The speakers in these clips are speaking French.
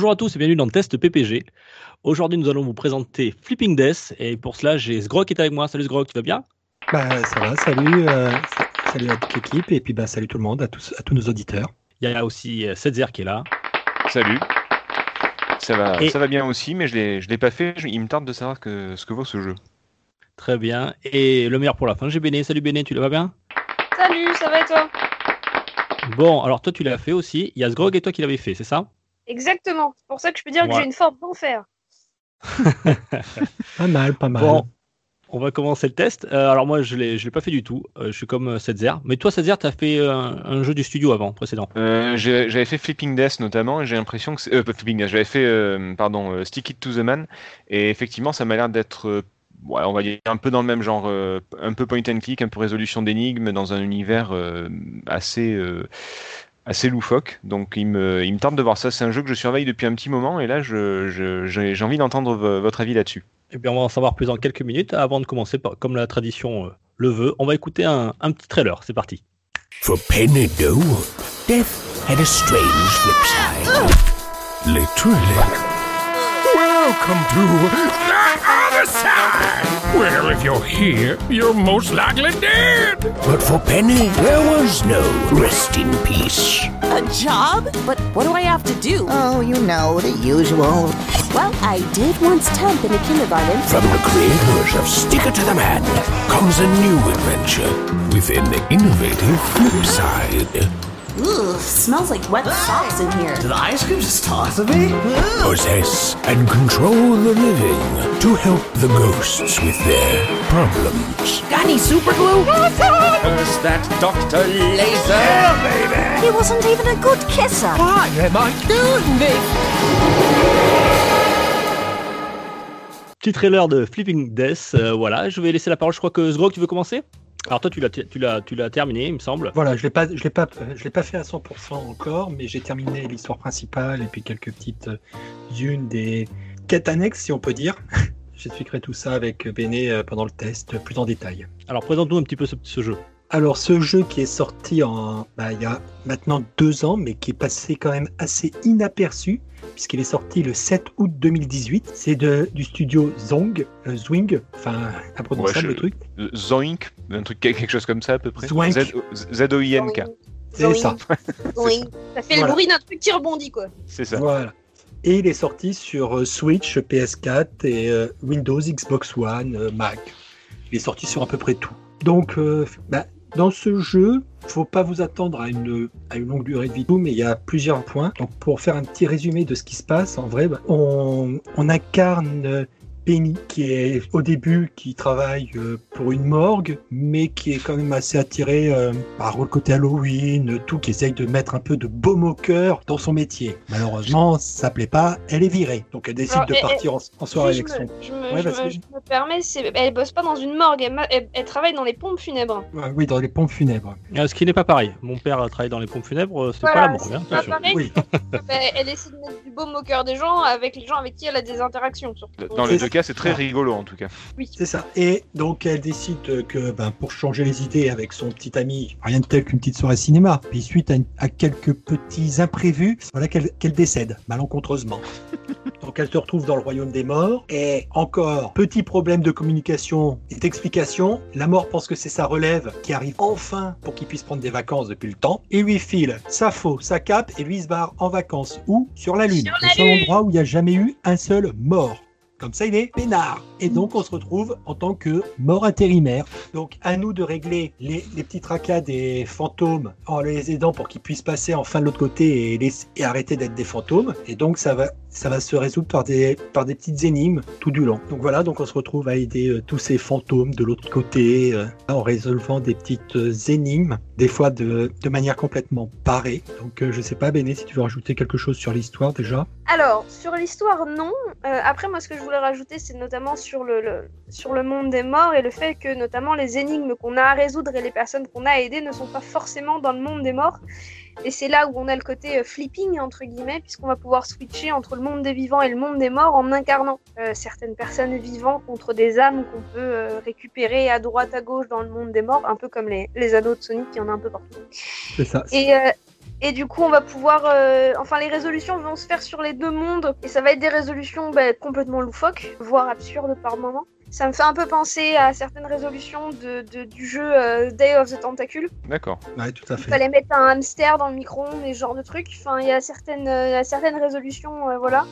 Bonjour à tous et bienvenue dans le test PPG. Aujourd'hui, nous allons vous présenter Flipping Death et pour cela, j'ai Sgrog qui est avec moi. Salut Sgrog, tu vas bien? Bah, ça va, salut, euh, sa- salut à toute l'équipe et puis bah, salut tout le monde, à tous, à tous nos auditeurs. Il y a aussi euh, Setzer qui est là. Salut. Ça va, Et- ça va bien aussi, mais je l'ai, je l'ai pas fait. Il me tarde de savoir que, ce que vaut ce jeu. Très bien. Et le meilleur pour la fin, j'ai Béné. Salut Béné, tu vas bien? Salut, ça va et toi? Bon, alors toi tu l'as fait aussi. Il y a Sgrog et toi qui l'avez fait, c'est ça? Exactement. C'est pour ça que je peux dire que j'ai une forme d'enfer. Pas mal, pas mal. Bon, on va commencer le test. Euh, alors moi, je l'ai, je l'ai pas fait du tout. Euh, je suis comme euh, Setzer. Mais toi, Setzer, tu as fait un jeu du studio avant, précédent. Euh, j'ai- j'avais fait Flipping Death notamment, et j'ai l'impression que euh, pas Flipping Death, j'avais fait, euh, pardon, euh, Stick It to the Man, et effectivement, ça m'a l'air d'être, euh, ouais, on va dire un peu dans le même genre, euh, un peu point and click, un peu résolution d'énigmes, dans un univers euh, assez, euh, assez loufoque. Donc, il me, il me tarde de voir ça. C'est un jeu que je surveille depuis un petit moment, et là, je, je- j'ai j'ai envie d'entendre vo- votre avis là-dessus. Eh bien, on va en savoir plus dans quelques minutes. Avant de commencer, comme la tradition euh, le veut, on va écouter un, un petit trailer. C'est parti. For Penny Doe, death had a strange flip side. Literally. Welcome to the other side, where if you're here, you're most likely dead. But for Penny, there was no rest in peace. A job? But what do I have to do? Oh, you know, the usual. Well, I did once temp in a kindergarten. From the creators of Sticker to the Man comes a new adventure with an innovative flip side. Ugh, smells like wet socks in here. Did ice cream just talk to me? Possess and control the living to help the ghosts with their problems. Got any super glue? Is that Dr. Laser? He wasn't even a good kisser. Why am I doing this? Petit trailer de Flipping Death. euh, voilà, je vais laisser la parole. Je crois que Sgrog, tu veux commencer? Alors toi, tu l'as, tu l'as, tu l'as terminé, il me semble. Voilà, je l'ai pas, je l'ai pas, euh, je l'ai pas fait à 100% encore, mais j'ai terminé l'histoire principale et puis quelques petites euh, unes des quêtes annexes, si on peut dire. J'expliquerai tout ça avec Béné euh, pendant le test euh, plus en détail. Alors présente-nous un petit peu ce, ce jeu. Alors, ce jeu qui est sorti en, bah, il y a maintenant deux ans, mais qui est passé quand même assez inaperçu, puisqu'il est sorti le 7 août 2018. C'est de, du studio Zong, euh, Zwing, enfin, imprononçable Ouais, le truc. Zoink, un truc, quelque chose comme ça à peu près. Zoink. C'est ça. Oui. Ça fait Voilà. le bruit d'un truc qui rebondit, quoi. C'est ça. Voilà. Et il est sorti sur euh, Switch, PS4 et euh, Windows, Xbox One, euh, Mac. Il est sorti sur à peu près tout. Donc, euh, bah, dans ce jeu, faut pas vous attendre à une, longue durée de vidéo, mais il y a plusieurs points. Donc, pour faire un petit résumé de ce qui se passe, en vrai, on, incarne Penny, qui est au début, qui travaille euh, pour une morgue, mais qui est quand même assez attiré euh, par le côté Halloween, tout, qui essaye de mettre un peu de baume au cœur dans son métier. Malheureusement, ça plaît pas, elle est virée. Donc elle décide Alors, de et- partir en, en soirée Si avec je, me, je, me, Ouais, je, me, je me permets, c'est- elle bosse pas dans une morgue, elle, ma- elle- elle travaille dans les pompes funèbres. Ouais, Oui, dans les pompes funèbres. Euh, ce qui n'est pas pareil. Mon père a travaillé dans les pompes funèbres, euh, c'était Voilà, pas la morgue. c'est hein, pas attention. pareil. Oui, Elle, elle essaie de mettre du baume au cœur des gens avec les gens avec qui elle a des interactions. Surtout. Dans les C'est- deux cas, c'est très rigolo en tout cas. Oui. c'est ça. Et donc elle décide que ben, pour changer les idées avec son petit ami, rien de tel qu'une petite soirée cinéma. Puis suite à, quelques petits imprévus, voilà qu'elle décède malencontreusement. Donc elle se retrouve dans le royaume des morts. Et encore, petit problème de communication et d'explication. La mort pense que c'est sa relève qui arrive enfin pour qu'il puisse prendre des vacances depuis le temps. Et lui file sa faux, sa cape et lui se barre en vacances. Où Sur la Lune. Sur le seul Lune. endroit où il n'y a jamais eu un seul mort. Comme ça, il est peinard. Et donc, on se retrouve en tant que mort intérimaire. Donc, à nous de régler les, petits tracas des fantômes en les aidant pour qu'ils puissent passer enfin de l'autre côté et arrêter d'être des fantômes. Et donc, ça va ça va se résoudre par des, par des petites énigmes tout du long. Donc voilà, donc on se retrouve à aider euh, tous ces fantômes de l'autre côté euh, en résolvant des petites euh, énigmes, des fois de, de manière complètement parée. Donc je sais pas, Béné, si tu veux rajouter quelque chose sur l'histoire déjà. Alors, sur l'histoire, non. Après, moi, ce que je voulais rajouter, c'est notamment sur le, le- sur le monde des morts et le fait que, notamment, les énigmes qu'on a à résoudre et les personnes qu'on a à aider ne sont pas forcément dans le monde des morts. Et c'est là où on a le côté euh, flipping, entre guillemets, puisqu'on va pouvoir switcher entre le monde des vivants et le monde des morts en incarnant euh, certaines personnes vivantes contre des âmes qu'on peut euh, récupérer à droite, à gauche dans le monde des morts, un peu comme les, les anneaux de Sonic, il y en a un peu partout. C'est ça. Et, euh, et du coup, on va pouvoir. euh, enfin, les résolutions vont se faire sur les deux mondes. Et ça va être des résolutions bah, complètement loufoques, voire absurdes par moment. Ça me fait un peu penser à certaines résolutions de, de- du jeu euh, Day of the Tentacle. D'accord. Ouais, tout à Il fait. fallait mettre un hamster dans le micro-ondes et ce genre de trucs. Enfin, il y a certaines, euh, il y a certaines résolutions, euh, voilà.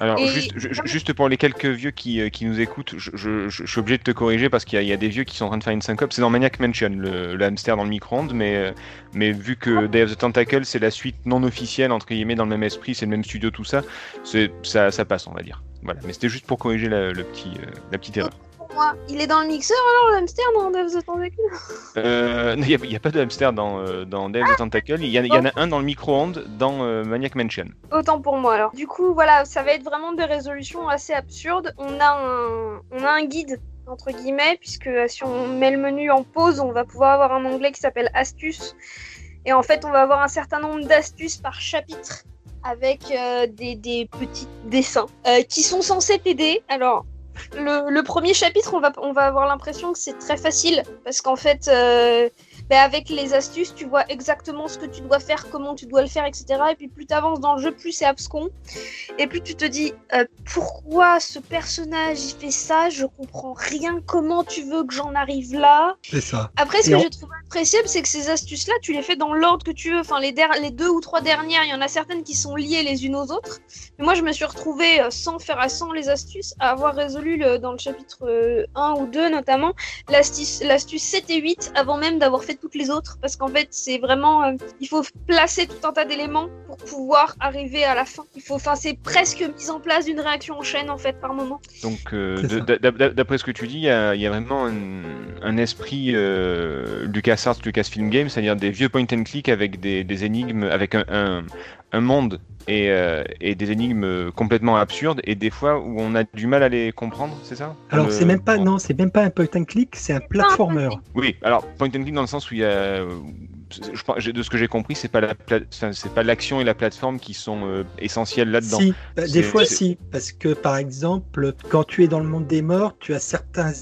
Alors, Et- juste, ju- juste pour les quelques vieux qui, qui nous écoutent, je, je- je- je suis obligé de te corriger parce qu'il y, a- il y a des vieux qui sont en train de faire une syncope. C'est dans Maniac Mansion, le, le hamster dans le micro-ondes, mais, mais vu que Day of the Tentacle, c'est la suite non officielle, entre guillemets, dans le même esprit, c'est le même studio, tout ça, ça passe, on va dire. Voilà, mais c'était juste pour corriger la, le petit, euh, la petite erreur. Pour moi, il est dans le mixeur alors, le hamster, dans of the Tentacle? Euh, Il n'y a, pas de hamster dans, euh, dans of the Tentacle, il y, en- il y en a un dans le micro-ondes dans euh, Maniac Mansion. Autant pour moi alors. Du coup, voilà, ça va être vraiment des résolutions assez absurdes. On a un, on a un guide entre guillemets, puisque euh, si on met le menu en pause, on va pouvoir avoir un onglet qui s'appelle astuces. Et en fait, on va avoir un certain nombre d'astuces par chapitre avec euh, des, des petits dessins euh, qui sont censés t'aider. Alors, le, le premier chapitre, on va, on va avoir l'impression que c'est très facile parce qu'en fait, euh, ben, avec les astuces, tu vois exactement ce que tu dois faire, comment tu dois le faire, etc. Et puis plus tu avances dans le jeu, plus c'est abscon. Et plus tu te dis euh, pourquoi ce personnage il fait ça, je comprends rien, comment tu veux que j'en arrive là? C'est ça. Après, ce Et que on- j'ai trouvé appréciable, c'est que ces astuces-là, tu les fais dans l'ordre que tu veux. Enfin, les, der- les deux ou trois dernières, il y en a certaines qui sont liées les unes aux autres. Mais moi, je me suis retrouvée, euh, sans faire à 100 les astuces, à avoir résolu le- dans le chapitre euh, 1 ou 2 notamment, l'astuce l'astuce 7 et 8 avant même d'avoir fait toutes les autres. Parce qu'en fait, c'est vraiment. euh, il faut placer tout un tas d'éléments pour pouvoir arriver à la fin. Il faut, enfin, c'est presque mise en place d'une réaction en chaîne, en fait, par moment. Donc, euh, d'après ce que tu dis, il y y a vraiment un, un esprit euh, LucasArts, Lucasfilm Games, c'est-à-dire des vieux point and click avec des, des énigmes, avec un, un, un monde et, euh, et des énigmes complètement absurdes, et des fois où on a du mal à les comprendre, c'est ça? Alors Le- c'est même pas non, c'est même pas un point and click, c'est un platformer. Oui, alors point and click dans le sens où il y a, euh, je, de ce que j'ai compris, c'est pas la, c'est pas l'action et la plateforme qui sont euh, essentielles là-dedans. Si, bah, des fois si, parce que par exemple, quand tu es dans le monde des morts, tu as certains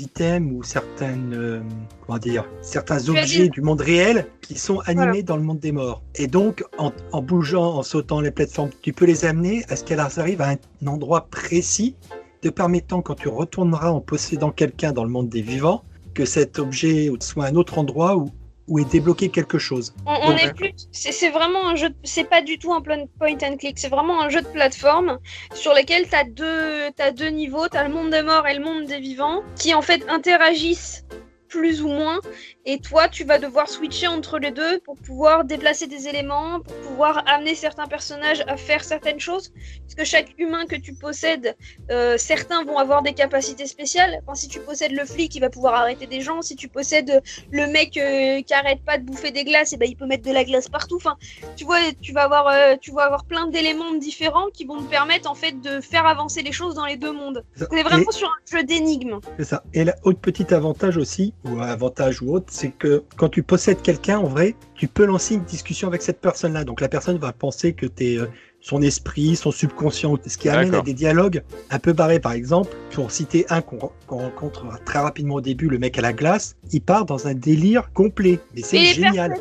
items ou certaines, euh, comment dire, certains objets dit- du monde réel qui sont animés Voilà. dans le monde des morts. Et donc, en, en bougeant, en sautant les plateformes, tu peux les amener à ce qu'elles arrivent à un endroit précis, te permettant, quand tu retourneras en possédant quelqu'un dans le monde des vivants, que cet objet soit un autre endroit où, où est débloqué quelque chose. On, plus. C'est vraiment un jeu. C'est pas du tout un point and click. C'est vraiment un jeu de plateforme sur lequel t'as deux, t'as deux niveaux. T'as le monde des morts et le monde des vivants qui en fait interagissent plus ou moins. Et toi, tu vas devoir switcher entre les deux pour pouvoir déplacer des éléments, pour pouvoir amener certains personnages à faire certaines choses. Parce que chaque humain que tu possèdes, euh, certains vont avoir des capacités spéciales. Enfin, si tu possèdes le flic, il va pouvoir arrêter des gens. Si tu possèdes le mec euh, qui arrête pas de bouffer des glaces, et ben il peut mettre de la glace partout. Enfin, tu vois, tu vas avoir, euh, tu vas avoir plein d'éléments différents qui vont te permettre en fait de faire avancer les choses dans les deux mondes. C'est vraiment sur un jeu d'énigmes. C'est ça. Et l'autre petit avantage aussi, ou avantage ou autre, c'est que quand tu possèdes quelqu'un, en vrai, tu peux lancer une discussion avec cette personne-là. Donc la personne va penser que tu es son esprit, son subconscient, ce qui amène à des dialogues un peu barrés. Par exemple, pour citer un qu'on rencontre très rapidement au début, le mec à la glace, il part dans un délire complet. Mais c'est génial.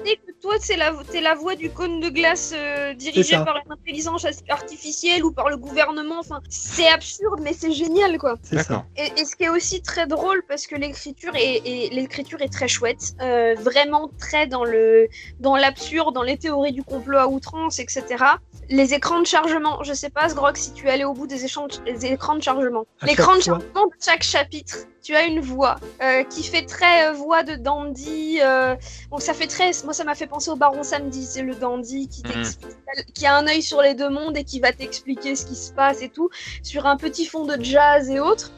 Toi, c'est la, t'es la voix du cône de glace euh, dirigée par une intelligence artificielle ou par le gouvernement. Enfin, c'est absurde, mais c'est génial, quoi. D'accord. Et, et ce qui est aussi très drôle, parce que l'écriture est, est- l'écriture est très chouette, euh, vraiment très dans le dans l'absurde, dans les théories du complot à outrance, etc. Les écrans de chargement, je sais pas, Sgrog, si tu es allé au bout des, échanges, des écrans de chargement. L'écran de chargement de chaque chapitre, tu as une voix euh, qui fait très euh, voix de dandy. euh, donc ça fait très, moi ça m'a fait penser au Baron Samedi, c'est le dandy qui Mhm. qui a un œil sur les deux mondes et qui va t'expliquer ce qui se passe et tout, sur un petit fond de jazz et autres.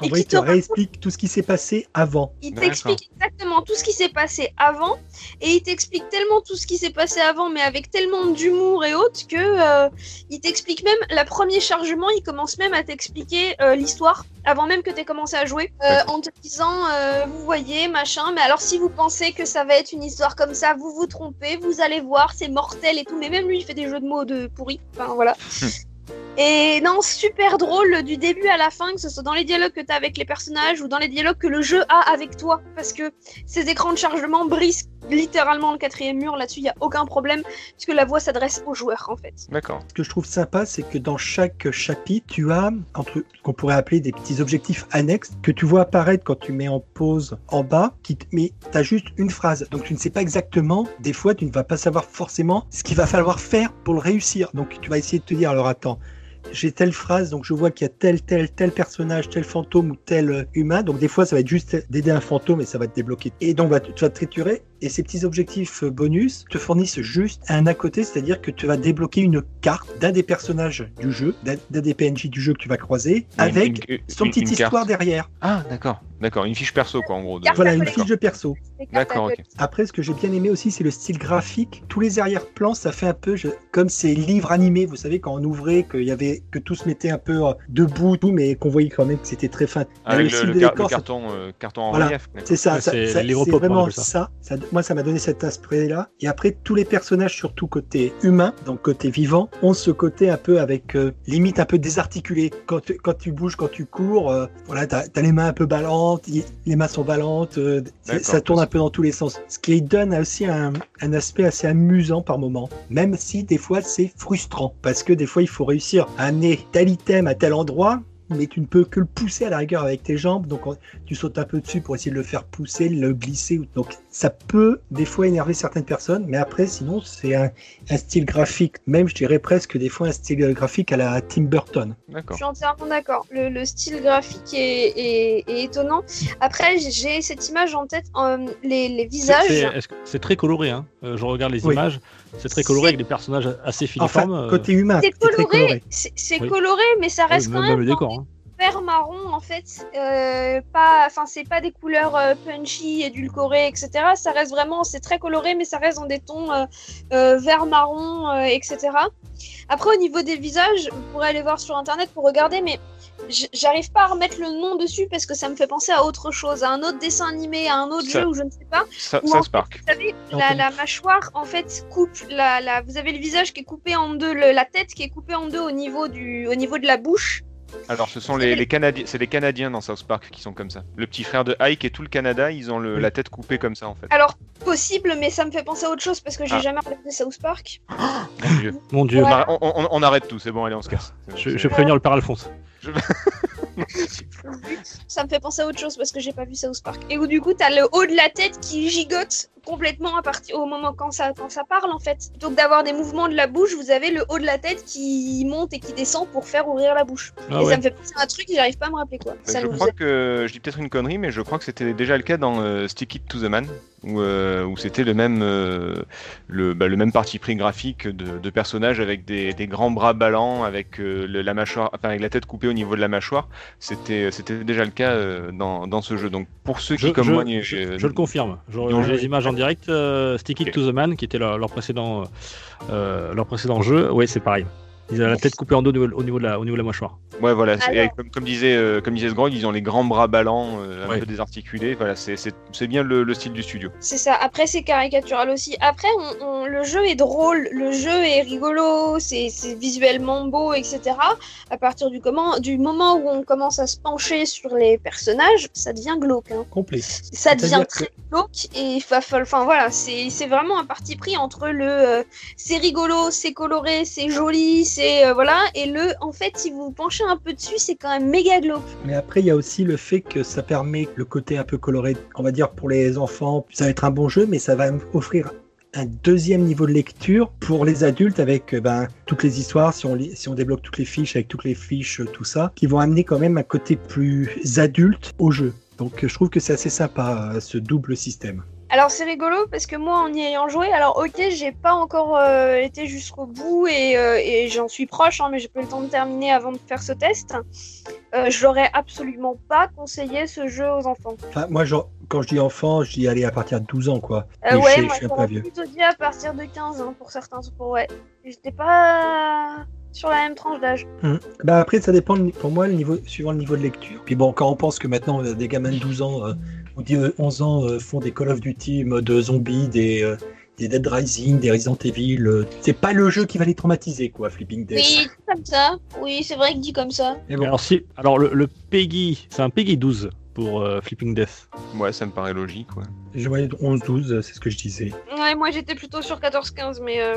En Et vrai, qui il te te réexplique tout ce qui s'est passé avant. Il t'explique exactement tout ce qui s'est passé avant, et il t'explique tellement tout ce qui s'est passé avant, mais avec tellement d'humour et autres, que euh, il t'explique même, la premier chargement, il commence même à t'expliquer euh, l'histoire, avant même que tu aies commencé à jouer, euh, en te disant, euh, vous voyez, machin, mais alors si vous pensez que ça va être une histoire comme ça, vous vous trompez, vous allez voir, c'est mortel et tout, mais même lui, il fait des jeux de mots de pourri, enfin voilà. Et non, super drôle du début à la fin, que ce soit dans les dialogues que tu as avec les personnages ou dans les dialogues que le jeu a avec toi. Parce que ces écrans de chargement brisent littéralement le quatrième mur. Là-dessus, il n'y a aucun problème, puisque la voix s'adresse aux joueurs en fait. D'accord. Ce que je trouve sympa, c'est que dans chaque chapitre, tu as entre ce qu'on pourrait appeler des petits objectifs annexes que tu vois apparaître quand tu mets en pause en bas, qui mais tu as juste une phrase. Donc tu ne sais pas exactement, des fois tu ne vas pas savoir forcément ce qu'il va falloir faire pour le réussir. Donc tu vas essayer de te dire, alors attends, j'ai telle phrase, donc je vois qu'il y a tel, tel, tel personnage, tel fantôme ou tel euh, humain. Donc des fois, ça va être juste d'aider un fantôme et ça va te débloquer. Et donc tu vas te triturer. Et ces petits objectifs euh, bonus te fournissent juste un à côté, c'est-à-dire que tu vas débloquer une carte d'un des personnages du jeu, d'un des PNJ du jeu que tu vas croiser, avec Une- une- son une- petite carte. histoire derrière. Ah, d'accord. D'accord. Une fiche perso, quoi, en gros. de- Voilà, une fiche de perso. D'accord, ok. Après, ce que j'ai bien aimé aussi, c'est le style graphique. Tous les arrière-plans, ça fait un peu je- comme ces livres animés. Vous savez, quand on ouvrait, qu'il y avait que tout se mettait un peu euh, debout, tout, mais qu'on voyait quand même que c'était très fin. Avec le, style le de car- décor, le ça- carton, euh, carton en Voilà. relief. C'est ça, Ouais, c'est vraiment ça. Moi, ça m'a donné cet aspect-là. Et après, tous les personnages, surtout côté humain, donc côté vivant, ont ce côté un peu avec euh, limite un peu désarticulé. Quand tu, quand tu bouges, quand tu cours, euh, voilà, t'as as les mains un peu ballantes, y- les mains sont ballantes, euh, ça tourne un peu dans tous les sens. Ce qui donne aussi un, un aspect assez amusant par moment, même si des fois c'est frustrant, parce que des fois il faut réussir à amener tel item à tel endroit. Mais tu ne peux que le pousser à la rigueur avec tes jambes, donc on- tu sautes un peu dessus pour essayer de le faire pousser, le glisser. Donc ça peut des fois énerver certaines personnes, mais après sinon c'est un, un style graphique, même je dirais presque des fois un style graphique à la Tim Burton. Je D'accord. suis entièrement d'accord. Le, le style graphique est, est- est étonnant. Après, j'ai cette image en tête, euh, les, visages. C'est très coloré. Hein. Euh, je regarde les Oui. images. C'est très coloré avec des personnages assez Enfin, filiformes. euh, côté humain, C'est coloré, coloré. c'est c'est Oui. coloré, mais ça reste même, quand même même le décor. hein. vert marron en fait. Euh, pas, enfin c'est pas des couleurs euh, punchy, édulcorées, etc. Ça reste vraiment, c'est très coloré, mais ça reste dans des tons euh, euh, vert marron, euh, etc. Après au niveau des visages, vous pourrez aller voir sur internet pour regarder, mais j'arrive pas à remettre le nom dessus parce que ça me fait penser à autre chose, à un autre dessin animé, à un autre Ça- jeu ou je ne sais pas. Ça, ça en se parque. Vous savez, la, mâchoire, en fait, coupe la, la... Vous avez le visage qui est coupé en deux, le- la tête qui est coupée en deux au niveau, du, au niveau de la bouche. Alors, ce sont les, les Canadiens, c'est les Canadiens dans South Park qui sont comme ça. Le petit frère de Ike et tout le Canada, ils ont le- la tête coupée comme ça en fait. Alors, possible, mais ça me fait penser à autre chose parce que j'ai Ah. jamais regardé South Park. Mon Dieu. Mon Dieu, On, Ouais. arrête- on- on- on arrête tout, c'est bon, allez, on se casse. Bon, je, je vais prévenir le père Alphonse. Ça me fait penser à autre chose parce que j'ai pas vu South Park. Et où du coup, t'as le haut de la tête qui gigote complètement à partir au moment quand ça, quand ça parle en fait. Plutôt que d'avoir des mouvements de la bouche, vous avez le haut de la tête qui monte et qui descend pour faire ouvrir la bouche. Ah et ouais. ça me fait penser à un truc, j'arrive pas à me rappeler quoi. Ça je crois que je dis peut-être une connerie, mais je crois que c'était déjà le cas dans euh, Stick It to the Man, où, euh, où c'était le même euh, le, bah, le même parti pris graphique de, de personnages avec des, des grands bras ballants, avec euh, le- la mâchoire, enfin avec la tête coupée au niveau de la mâchoire. C'était c'était déjà le cas euh, dans, dans ce jeu. Donc pour ceux qui Je, comme je- moi, n'y- je- je le confirme. Les images en direct. euh, Stick It to the Man, qui était leur, leur précédent, euh, euh, leur précédent jeu. Ouais, c'est pareil. Ils ont la tête coupée en deux au niveau, au niveau de, la, au niveau de la mâchoire. Ouais, voilà. Alors- et comme, comme disait, euh, comme disait Sgrog, ils ont les grands bras ballants, euh, un Ouais. peu désarticulés. Voilà, c'est- c'est c'est bien le, le style du studio. C'est ça. Après, c'est caricatural aussi. Après, on, on- le jeu est drôle, le jeu est rigolo, c'est c'est visuellement beau, etc. À partir du, comment, du moment où on commence à se pencher sur les personnages, ça devient glauque. hein. Complet. Ça devient très glauque et Enfin voilà, c'est c'est vraiment un parti pris entre le euh, c'est rigolo, c'est coloré, c'est joli, c'est euh, voilà, et le en fait, si vous penchez un peu dessus, c'est quand même méga glauque. Mais après, il y a aussi le fait que ça permet le côté un peu coloré, on va dire pour les enfants, ça va être un bon jeu, mais ça va offrir un deuxième niveau de lecture pour les adultes avec euh, ben, toutes les histoires, si on, si on débloque toutes les fiches, avec toutes les fiches, euh, tout ça, qui vont amener quand même un côté plus adulte au jeu. Donc je trouve que c'est assez sympa, ce double système. Alors c'est rigolo parce que moi en y ayant joué, alors ok j'ai pas encore euh, été jusqu'au bout et, euh, et j'en suis proche, hein, mais j'ai pas eu le temps de terminer avant de faire ce test. Euh, je l'aurais absolument pas conseillé ce jeu aux enfants. Enfin, moi, genre, quand je dis enfant, je dis aller à partir de 12 ans, quoi. Je ouais, sais- moi je suis un peu vieux. plutôt dit à partir de 15 hein, pour certains. Pour, ouais. J'étais pas sur la même tranche d'âge. Hum. Bah après, ça dépend pour moi le niveau, suivant le niveau de lecture. Puis bon, quand on pense que maintenant euh, des gamins de 12 ans euh, ou de 11 ans euh, font des Call of Duty mode zombie, des, euh, des Dead Rising, des Resident Evil, euh, c'est pas le jeu qui va les traumatiser, quoi, Flipping Death. Oui, comme ça. Oui, c'est vrai que dit comme ça. Mais bon, Alors, si, alors le, le Peggy, c'est un Peggy 12 pour euh, Flipping Death. Ouais, ça me paraît logique. Ouais. je voyais 11-12, euh, c'est ce que je disais. Ouais, moi j'étais plutôt sur 14-15, mais. euh,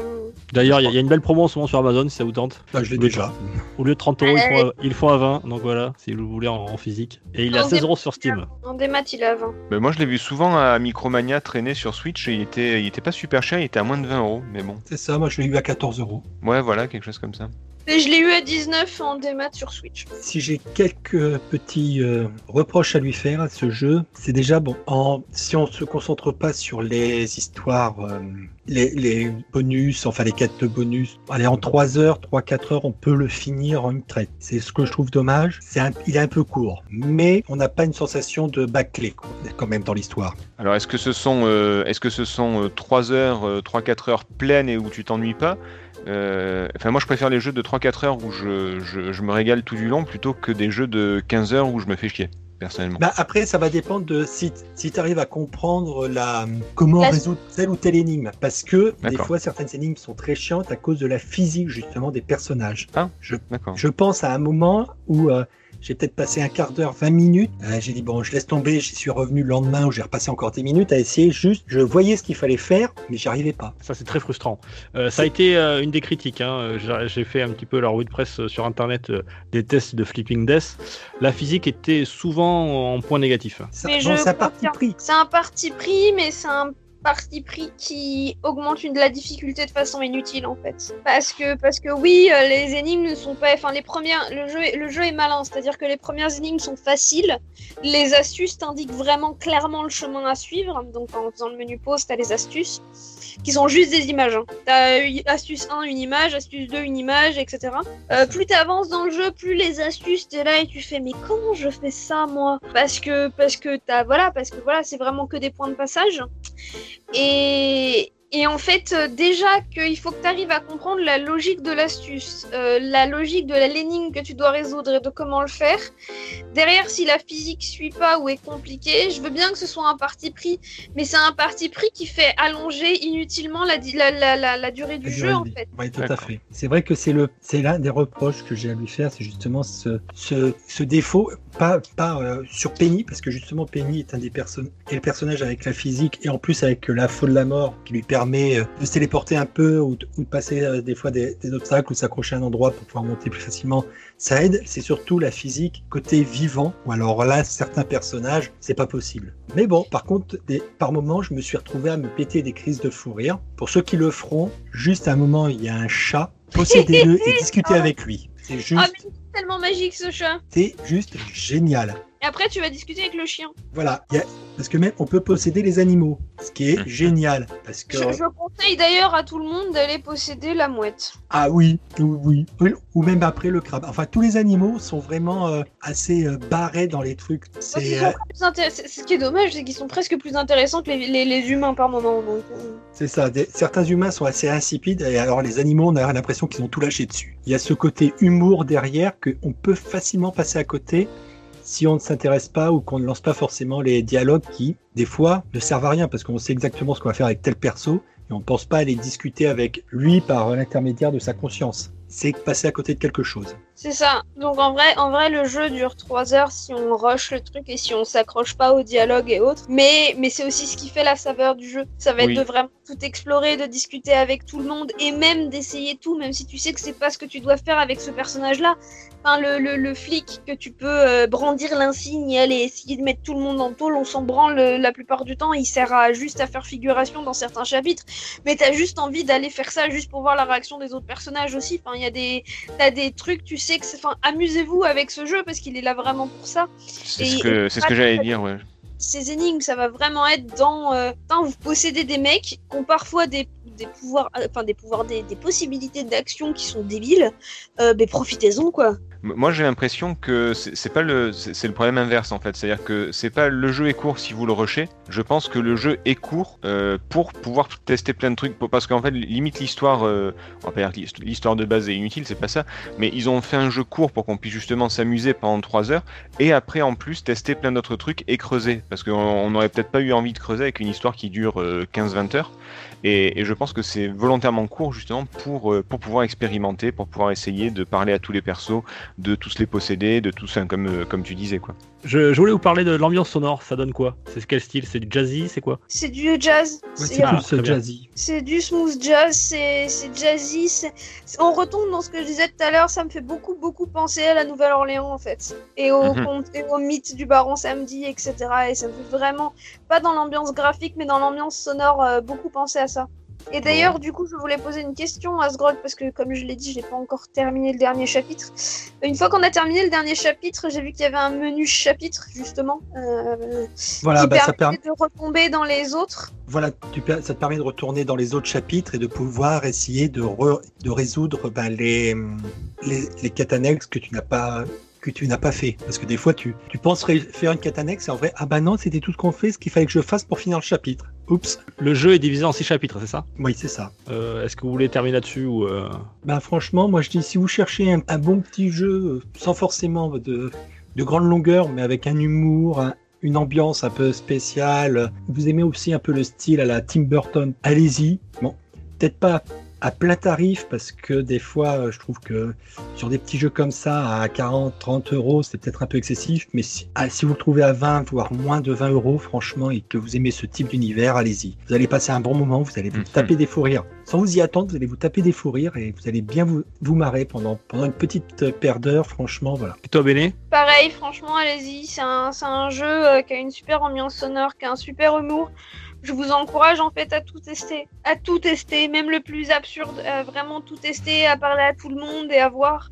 D'ailleurs, il y, a- il y a une belle promo en ce moment sur Amazon si ça vous tente. Bah, je l'ai déjà. Au lieu de 30 euros, ils ils le font à 20. Donc voilà, si vous voulez en, en physique. Et il est à En 16 euros sur Steam. En démat, il est à 20. Ben, moi, je l'ai vu souvent à Micromania traîner sur Switch et il était, il était pas super cher, il était à moins de 20 euros. Mais bon, C'est ça, moi je l'ai eu à 14 euros. ouais, voilà, quelque chose comme ça. Et je l'ai eu à 19 en démat sur Switch. Si j'ai quelques petits euh, reproches à lui faire à ce jeu, c'est déjà bon. En, si on se concentre pas sur les histoires, euh, les, les bonus, enfin les quêtes de bonus, allez en 3 heures, 3-4 heures, on peut le finir en une traite. C'est ce que je trouve dommage. Un- il est un peu court, mais on n'a pas une sensation de bâclé quoi, quand même dans l'histoire. Alors, est-ce que ce sont, euh, est-ce que ce sont 3 heures, euh, 3-4 heures pleines et où tu t'ennuies pas? Enfin, moi, je préfère les jeux de 3-4 heures où je, je, je me régale tout du long plutôt que des jeux de 15 heures où je me fais chier, personnellement. Bah après, ça va dépendre de si, si tu arrives à comprendre la, comment La- résoudre telle ou telle énigme. Parce que des fois, certaines énigmes sont très chiantes à cause de la physique justement des personnages. Ah. je, je pense à un moment où euh, j'ai peut-être passé un quart d'heure, 20 minutes. Euh, j'ai dit, bon, je laisse tomber, j'y suis revenu le lendemain où j'ai repassé encore 10 minutes à essayer juste, je voyais ce qu'il fallait faire, mais j'y arrivais pas. Ça, c'est très frustrant. Euh, ça a été euh, une des critiques. hein. J'ai fait un petit peu la revue de presse sur internet euh, des tests de Flipping Death. La physique était souvent en point négatif. C'est un parti pris. C'est un parti pris, mais c'est un parti pris qui augmente une, la difficulté de façon inutile en fait. Parce que, parce que oui, euh, les énigmes ne sont pas. Enfin, les premières. Le jeu, le jeu est malin, c'est-à-dire que les premières énigmes sont faciles. Les astuces t'indiquent vraiment clairement le chemin à suivre. Donc en faisant le menu pause, t'as les astuces qui sont juste des images. Hein. T'as astuce 1, une image, astuce 2, une image, etc. Euh, plus t'avances dans le jeu, plus les astuces, t'es là et tu fais mais comment je fais ça moi? Parce que parce que t'as voilà parce que voilà c'est vraiment que des points de passage. Et et en fait, euh, déjà qu'il faut que tu arrives à comprendre la logique de l'astuce, euh, la logique de la l'énigme que tu dois résoudre et de comment le faire. Derrière, si la physique suit pas ou est compliquée, je veux bien que ce soit un parti pris, mais c'est un parti pris qui fait allonger inutilement la, di- la, la, la, la durée du La jeu durée en de vie. fait. Oui, tout à fait. C'est vrai que c'est l'un des reproches que j'ai à lui faire, c'est justement ce, ce, ce défaut, pas, pas euh, sur Penny, parce que justement Penny est un des personnes, est le personnage avec la physique et en plus avec la faute de la mort qui lui permet euh, de se téléporter un peu ou, de- ou de passer euh, des fois des, des obstacles ou s'accrocher à un endroit pour pouvoir monter plus facilement. Ça aide. C'est surtout la physique côté vivant. Ou alors là, certains personnages, c'est pas possible. Mais bon, par contre, des, par moments, je me suis retrouvé à me péter des crises de fou rire. Pour ceux qui le feront, juste à un moment, il y a un chat, possédez-le et discutez avec lui. C'est Ah juste, mais tellement magique ce chat. c'est juste génial. Et après tu vas discuter avec le chien. Voilà, il y a- parce que même on peut posséder les animaux, ce qui est génial. Parce que Je, je conseille d'ailleurs à tout le monde d'aller posséder la mouette. ah oui, oui, oui, ou même après le crabe. Enfin, tous les animaux sont vraiment euh, assez euh, barrés dans les trucs. C'est euh, intéress- Ce qui est dommage, c'est qu'ils sont presque plus intéressants que les, les- les humains par moment. C'est ça, des- certains humains sont assez insipides et alors les animaux, on a l'impression qu'ils ont tout lâché dessus. Il y a ce côté humour derrière qu'on peut facilement passer à côté si on ne s'intéresse pas ou qu'on ne lance pas forcément les dialogues qui, des fois, ne servent à rien parce qu'on sait exactement ce qu'on va faire avec tel perso et on ne pense pas aller discuter avec lui par l'intermédiaire de sa conscience. C'est passer à côté de quelque chose. C'est ça. Donc en vrai, en vrai, le jeu dure 3 heures si on rush le truc et si on s'accroche pas au dialogue et autres. Mais, mais c'est aussi ce qui fait la saveur du jeu. Ça va être Oui. de vraiment tout explorer, de discuter avec tout le monde et même d'essayer tout, même si tu sais que c'est pas ce que tu dois faire avec ce personnage-là. Enfin, le, le, le flic que tu peux euh, brandir l'insigne et aller essayer de mettre tout le monde en tôle, on s'en branle euh, la plupart du temps. Il sert à juste à faire figuration dans certains chapitres. Mais t'as juste envie d'aller faire ça juste pour voir la réaction des autres personnages aussi. Enfin, il y a des, t'as des trucs, tu sais que c'est, enfin, amusez-vous avec ce jeu parce qu'il est là vraiment pour ça. C'est ce que, c'est ce que j'allais dire, ouais. ces énigmes, ça va vraiment être dans, euh, vous possédez des mecs qui ont parfois des, des pouvoirs, euh, enfin des pouvoirs, des, des possibilités d'action qui sont débiles. Euh, mais profitez-en quoi. Moi, j'ai l'impression que c'est pas le, c'est le problème inverse en fait. C'est-à-dire que c'est pas le jeu est court si vous le rushez. Je pense que le jeu est court euh, pour pouvoir tester plein de trucs. Parce qu'en fait, limite l'histoire, euh, on va pas dire l'histoire de base est inutile, c'est pas ça. Mais ils ont fait un jeu court pour qu'on puisse justement s'amuser pendant 3 heures et après en plus tester plein d'autres trucs et creuser. Parce qu'on on n'aurait peut-être pas eu envie de creuser avec une histoire qui dure euh, 15-20 heures. Et, je pense que c'est volontairement court justement pour, euh, pour pouvoir expérimenter, pour pouvoir essayer de parler à tous les persos, de tous les posséder, de tous, enfin, comme, euh, comme tu disais quoi. Je, je voulais vous parler de l'ambiance sonore, ça donne quoi? C'est quel style? C'est du jazzy, c'est quoi? C'est du jazz. Ouais, C'est- Ah, très euh, jazzy. C'est du smooth jazz, c'est c'est jazzy. On retombe dans ce que je disais tout à l'heure, ça me fait beaucoup, beaucoup penser à la Nouvelle-Orléans en fait. Et au, Mhm. conte- et au mythe du baron samedi, etc. Et ça me fait vraiment, pas dans l'ambiance graphique, mais dans l'ambiance sonore, euh, beaucoup penser à ça. Et d'ailleurs, du coup, je voulais poser une question à Sgrog, parce que comme je l'ai dit, je n'ai pas encore terminé le dernier chapitre. Une fois qu'on a terminé le dernier chapitre, j'ai vu qu'il y avait un menu chapitre, justement, euh, Voilà, qui bah, ça permet. de retomber dans les autres. Voilà, tu ça te permet de retourner dans les autres chapitres et de pouvoir essayer de, re- de résoudre ben, les, les, les quêtes annexes que tu n'as pas que tu n'as pas fait. Parce que des fois, tu, tu penses faire une quête annexe et en vrai, ah bah non, c'était tout ce qu'on fait, ce qu'il fallait que je fasse pour finir le chapitre. Oups. Le jeu est divisé en 6 chapitres, c'est ça? Oui, c'est ça. Euh, Est-ce que vous voulez terminer là-dessus ou euh, Bah franchement, moi je dis, si vous cherchez un, un bon petit jeu, euh, sans forcément de, de grande longueur, mais avec un humour, un- une ambiance un peu spéciale, vous aimez aussi un peu le style à la Tim Burton, allez-y. Bon, peut-être pas à plein tarif, parce que des fois, euh, je trouve que sur des petits jeux comme ça, à 40, 30 euros, c'est peut-être un peu excessif, mais si, ah, si vous le trouvez à 20, voire moins de 20 euros, franchement, et que vous aimez ce type d'univers, allez-y. Vous allez passer un bon moment, vous allez vous Mhm. taper des fous rires. Sans vous y attendre, vous allez vous taper des fous rires et vous allez bien vous, vous marrer pendant, pendant une petite paire d'heures, franchement, voilà. Et toi, Béné? Pareil, franchement, allez-y. C'est un, c'est un jeu euh, qui a une super ambiance sonore, qui a un super humour. Je vous encourage en fait à tout tester. À tout tester, même le plus absurde. À vraiment tout tester, à parler à tout le monde et à voir.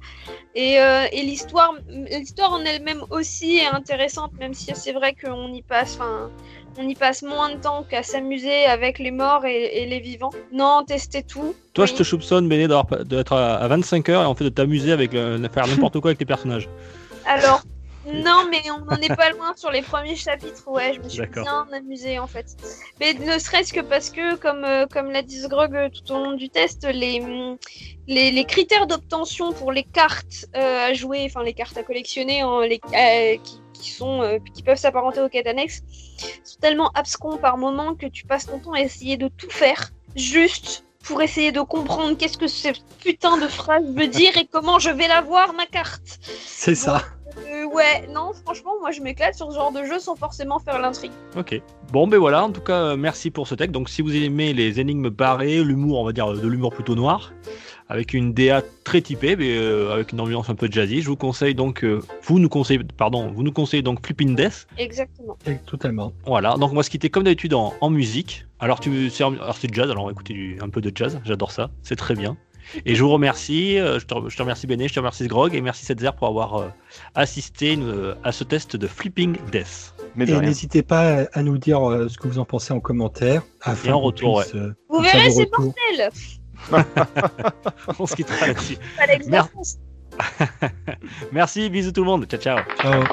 Et, euh, et l'histoire l'histoire en elle-même aussi est intéressante, même si c'est vrai qu'on y passe. Enfin, on y passe moins de temps qu'à s'amuser avec les morts et, et les vivants. Non, testez tout. Toi, Oui. je te soupçonne, Béné, d'être à, à 25 heures et en fait de t'amuser avec le- de faire n'importe quoi avec les personnages. Alors, non, mais on n'en est pas loin sur les premiers chapitres. Ouais, je me suis bien amusée en fait. Mais ne serait-ce que parce que, comme, euh, comme l'a dit Sgrog euh, tout au long du test, les, hum, les, les critères d'obtention pour les cartes euh, à jouer, enfin les cartes à collectionner, hein, les, euh, qui, qui, sont, qui peuvent s'apparenter aux quêtes annexes, sont tellement abscons par moment que tu passes ton temps à essayer de tout faire juste pour essayer de comprendre qu'est-ce que cette putain de phrase veut dire et comment je vais l'avoir ma carte. C'est ça. Euh, ouais, non, franchement, moi je m'éclate sur ce genre de jeu sans forcément faire l'intrigue. Ok. Bon, ben voilà, en tout cas, euh, merci pour ce texte. Donc, si vous aimez les énigmes barrées, l'humour, on va dire euh, de l'humour plutôt noir, avec une DA très typée, mais euh, avec une ambiance un peu jazzy, je vous conseille donc, euh, vous nous conseillez, pardon, vous nous conseillez donc Flipping Death. Exactement. Et Totalement. Voilà, donc on va se quitter comme d'habitude en, en musique. Alors, tu, c'est, alors c'est jazz, alors on va écouter du- un peu de jazz, j'adore ça, c'est très bien. Et je vous remercie, euh, je te, je te remercie Béné, je te remercie Grog, et merci Setzer pour avoir euh, assisté euh, à ce test de Flipping Death. Mais de Et n'hésitez pas à nous dire euh, ce que vous en pensez en commentaire. Afin Et en retour, puisse, euh, Vous verrez, c'est mortel on se quittera là-dessus. Merci. Merci, bisous tout le monde, ciao ciao. Ciao.